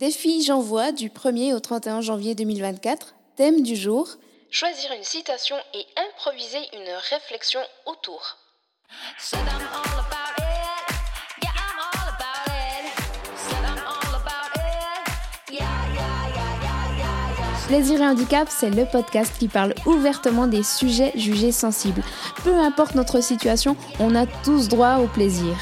Défi J'envoie du 1er au 31 janvier 2024. Thème du jour Choisir une citation et improviser une réflexion autour. Plaisir et handicap, c'est le podcast qui parle ouvertement des sujets jugés sensibles. Peu importe notre situation, on a tous droit au plaisir.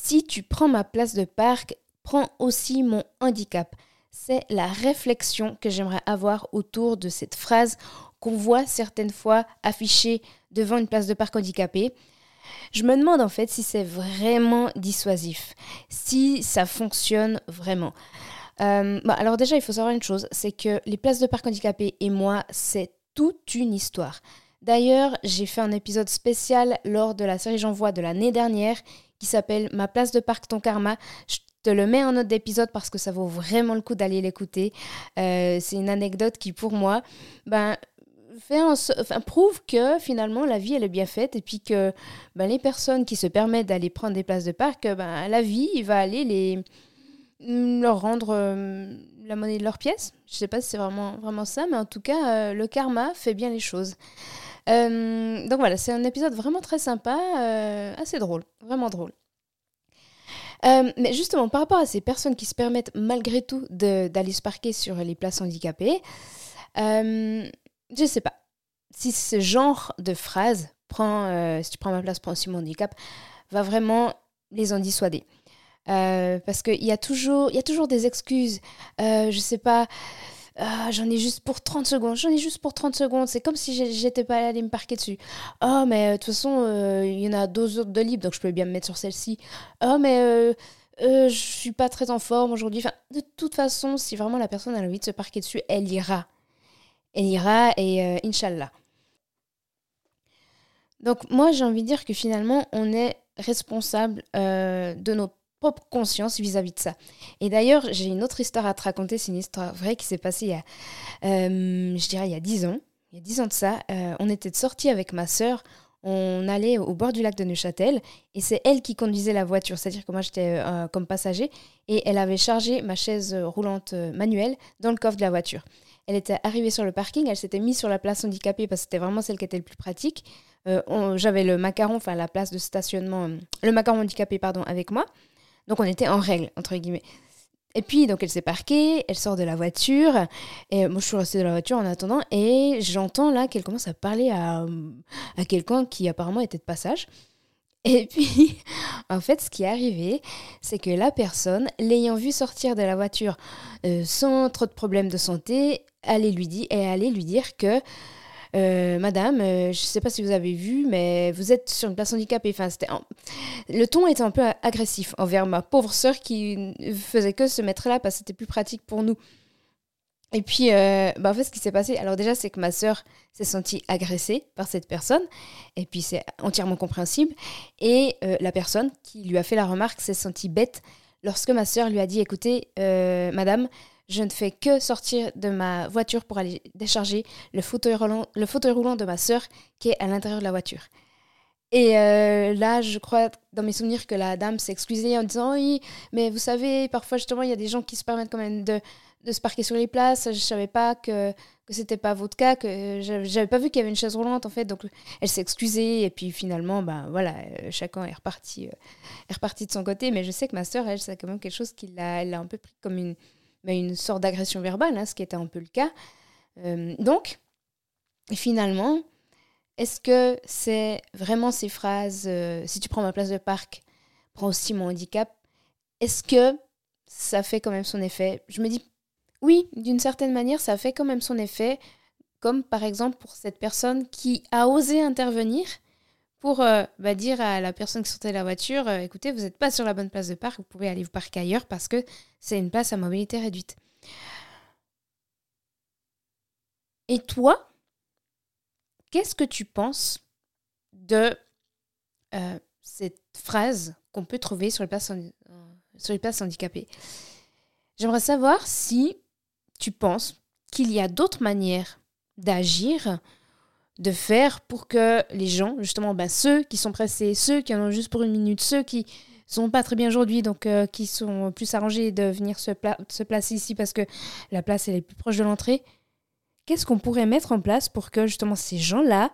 Si tu prends ma place de parc, prends aussi mon handicap. C'est la réflexion que j'aimerais avoir autour de cette phrase qu'on voit certaines fois affichée devant une place de parc handicapée. Je me demande en fait si c'est vraiment dissuasif, si ça fonctionne vraiment. Euh, bah, alors déjà, il faut savoir une chose, c'est que les places de parc handicapées et moi, c'est toute une histoire. D'ailleurs, j'ai fait un épisode spécial lors de la série J'envoie de l'année dernière qui s'appelle Ma place de parc, ton karma. Je te le mets en note d'épisode parce que ça vaut vraiment le coup d'aller l'écouter. Euh, c'est une anecdote qui, pour moi, ben, prouve que finalement la vie elle est bien faite et puis que ben, les personnes qui se permettent d'aller prendre des places de parc, ben, la vie va aller les leur rendre euh, la monnaie de leurs pièces. Je sais pas si c'est vraiment, vraiment ça, mais en tout cas, euh, le karma fait bien les choses. Euh, donc voilà, c'est un épisode vraiment très sympa, euh, assez drôle, vraiment drôle. Euh, mais justement, par rapport à ces personnes qui se permettent malgré tout d'aller se parquer sur les places handicapées, je ne sais pas si ce genre de phrase, prends, si tu prends ma place, prends aussi mon handicap, va vraiment les en dissuader. parce qu'il y, y a toujours des excuses. je ne sais pas, ah, j'en ai juste pour 30 secondes, j'en ai juste pour 30 secondes. C'est comme si j'étais pas allée me parquer dessus. Oh, mais euh, de toute façon, euh, il y en a deux autres de libre, donc je peux bien me mettre sur celle-ci. Oh, mais euh, je suis pas très en forme aujourd'hui. De toute façon, si vraiment la personne a envie de se parquer dessus, elle ira. Elle ira et Inch'Allah. Donc, moi, j'ai envie de dire que finalement, on est responsable de nos propre conscience vis-à-vis de ça. Et d'ailleurs, j'ai une autre histoire à te raconter, c'est une histoire vraie qui s'est passée il y a, euh, je dirais, il y a 10 ans. Il y a 10 ans de ça, euh, on était sortis avec ma sœur, on allait au bord du lac de Neuchâtel, et c'est elle qui conduisait la voiture, c'est-à-dire que moi j'étais euh, comme passager, et elle avait chargé ma chaise roulante manuelle dans le coffre de la voiture. Elle était arrivée sur le parking, elle s'était mise sur la place handicapée parce que c'était vraiment celle qui était le plus pratique. J'avais le macaron, enfin la place de stationnement, le macaron handicapé, pardon, avec moi. Donc on était en règle, entre guillemets. Et puis, donc, elle s'est parquée, elle sort de la voiture, et moi, je suis restée dans la voiture en attendant, et j'entends là qu'elle commence à parler à, à quelqu'un qui apparemment était de passage. Et puis, en fait, ce qui est arrivé, c'est que la personne, l'ayant vu sortir de la voiture euh, sans trop de problèmes de santé, allait lui dire, et allait lui dire que euh, madame, euh, je ne sais pas si vous avez vu, mais vous êtes sur une place handicapée. Enfin, Le ton était un peu agressif envers ma pauvre sœur qui faisait que se mettre là parce que c'était plus pratique pour nous. Et puis, euh, bah, en fait, ce qui s'est passé, alors déjà, c'est que ma sœur s'est sentie agressée par cette personne, et puis c'est entièrement compréhensible. Et la personne qui lui a fait la remarque s'est sentie bête lorsque ma sœur lui a dit, écoutez, madame, je ne fais que sortir de ma voiture pour aller décharger le fauteuil roulant, de ma sœur qui est à l'intérieur de la voiture. Et là, je crois, dans mes souvenirs, que la dame s'est excusée en disant Oui, mais vous savez, parfois, justement, il y a des gens qui se permettent quand même de, se parquer sur les places. Je savais pas que, que c'était pas votre cas, que j'avais pas vu qu'il y avait une chaise roulante en fait. Donc elle s'est excusée et puis finalement, ben voilà, euh, chacun est reparti, euh, est reparti de son côté. Mais je sais que ma sœur, elle, c'est quand même quelque chose qui l'a, a un peu pris comme une, ben, une sorte d'agression verbale, hein, ce qui était un peu le cas. Euh, donc finalement, est-ce que c'est vraiment ces phrases si tu prends ma place de parc, prends aussi mon handicap Est-ce que ça fait quand même son effet? Je me dis oui, d'une certaine manière, ça fait quand même son effet, comme par exemple pour cette personne qui a osé intervenir pour euh, bah, dire à la personne qui sortait de la voiture, euh, écoutez, vous n'êtes pas sur la bonne place de parc, vous pouvez aller vous parquer ailleurs parce que c'est une place à mobilité réduite. Et toi, qu'est-ce que tu penses de euh, cette phrase qu'on peut trouver sur les places, sur les places handicapées? J'aimerais savoir si tu penses qu'il y a d'autres manières d'agir, de faire pour que les gens, justement, ben, ceux qui sont pressés, ceux qui en ont juste pour une minute, ceux qui sont pas très bien aujourd'hui, donc euh, qui sont plus arrangés de venir se, placer ici parce que la place elle est plus proche de l'entrée, qu'est-ce qu'on pourrait mettre en place pour que justement ces gens-là,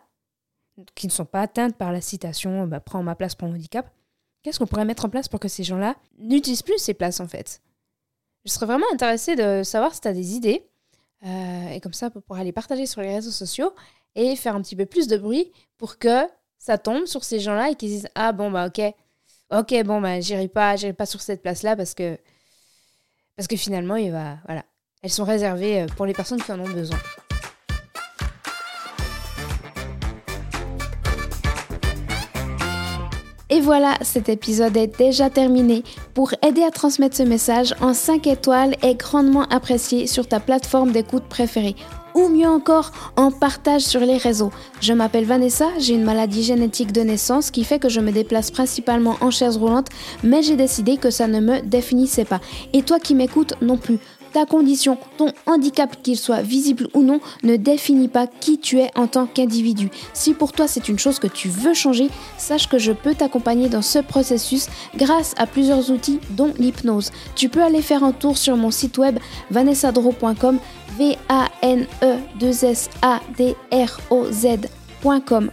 qui ne sont pas atteints par la citation ben, prends ma place pour mon handicap, qu'est-ce qu'on pourrait mettre en place pour que ces gens-là n'utilisent plus ces places en fait? Je serais vraiment intéressée de savoir si tu as des idées. Euh, et comme ça, pour pouvoir les partager sur les réseaux sociaux et faire un petit peu plus de bruit pour que ça tombe sur ces gens-là et qu'ils disent Ah bon, bah ok, ok, bon, bah j'irai pas, pas sur cette place-là parce que, parce que finalement, il va, voilà, elles sont réservées euh, pour les personnes qui en ont besoin. Et voilà, cet épisode est déjà terminé. Pour aider à transmettre ce message en 5 étoiles est grandement apprécié sur ta plateforme d'écoute préférée ou mieux encore en partage sur les réseaux. Je m'appelle Vanessa, j'ai une maladie génétique de naissance qui fait que je me déplace principalement en chaise roulante, mais j'ai décidé que ça ne me définissait pas. Et toi qui m'écoutes non plus ta condition, ton handicap, qu'il soit visible ou non, ne définit pas qui tu es en tant qu'individu. Si pour toi c'est une chose que tu veux changer, sache que je peux t'accompagner dans ce processus grâce à plusieurs outils dont l'hypnose. Tu peux aller faire un tour sur mon site web vanessadro.com v a n e 2 s a d r o z.com.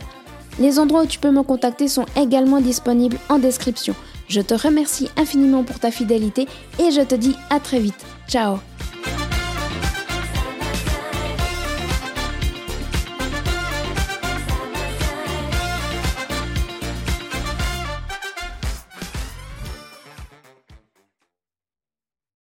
Les endroits où tu peux me contacter sont également disponibles en description. Je te remercie infiniment pour ta fidélité et je te dis à très vite. Ciao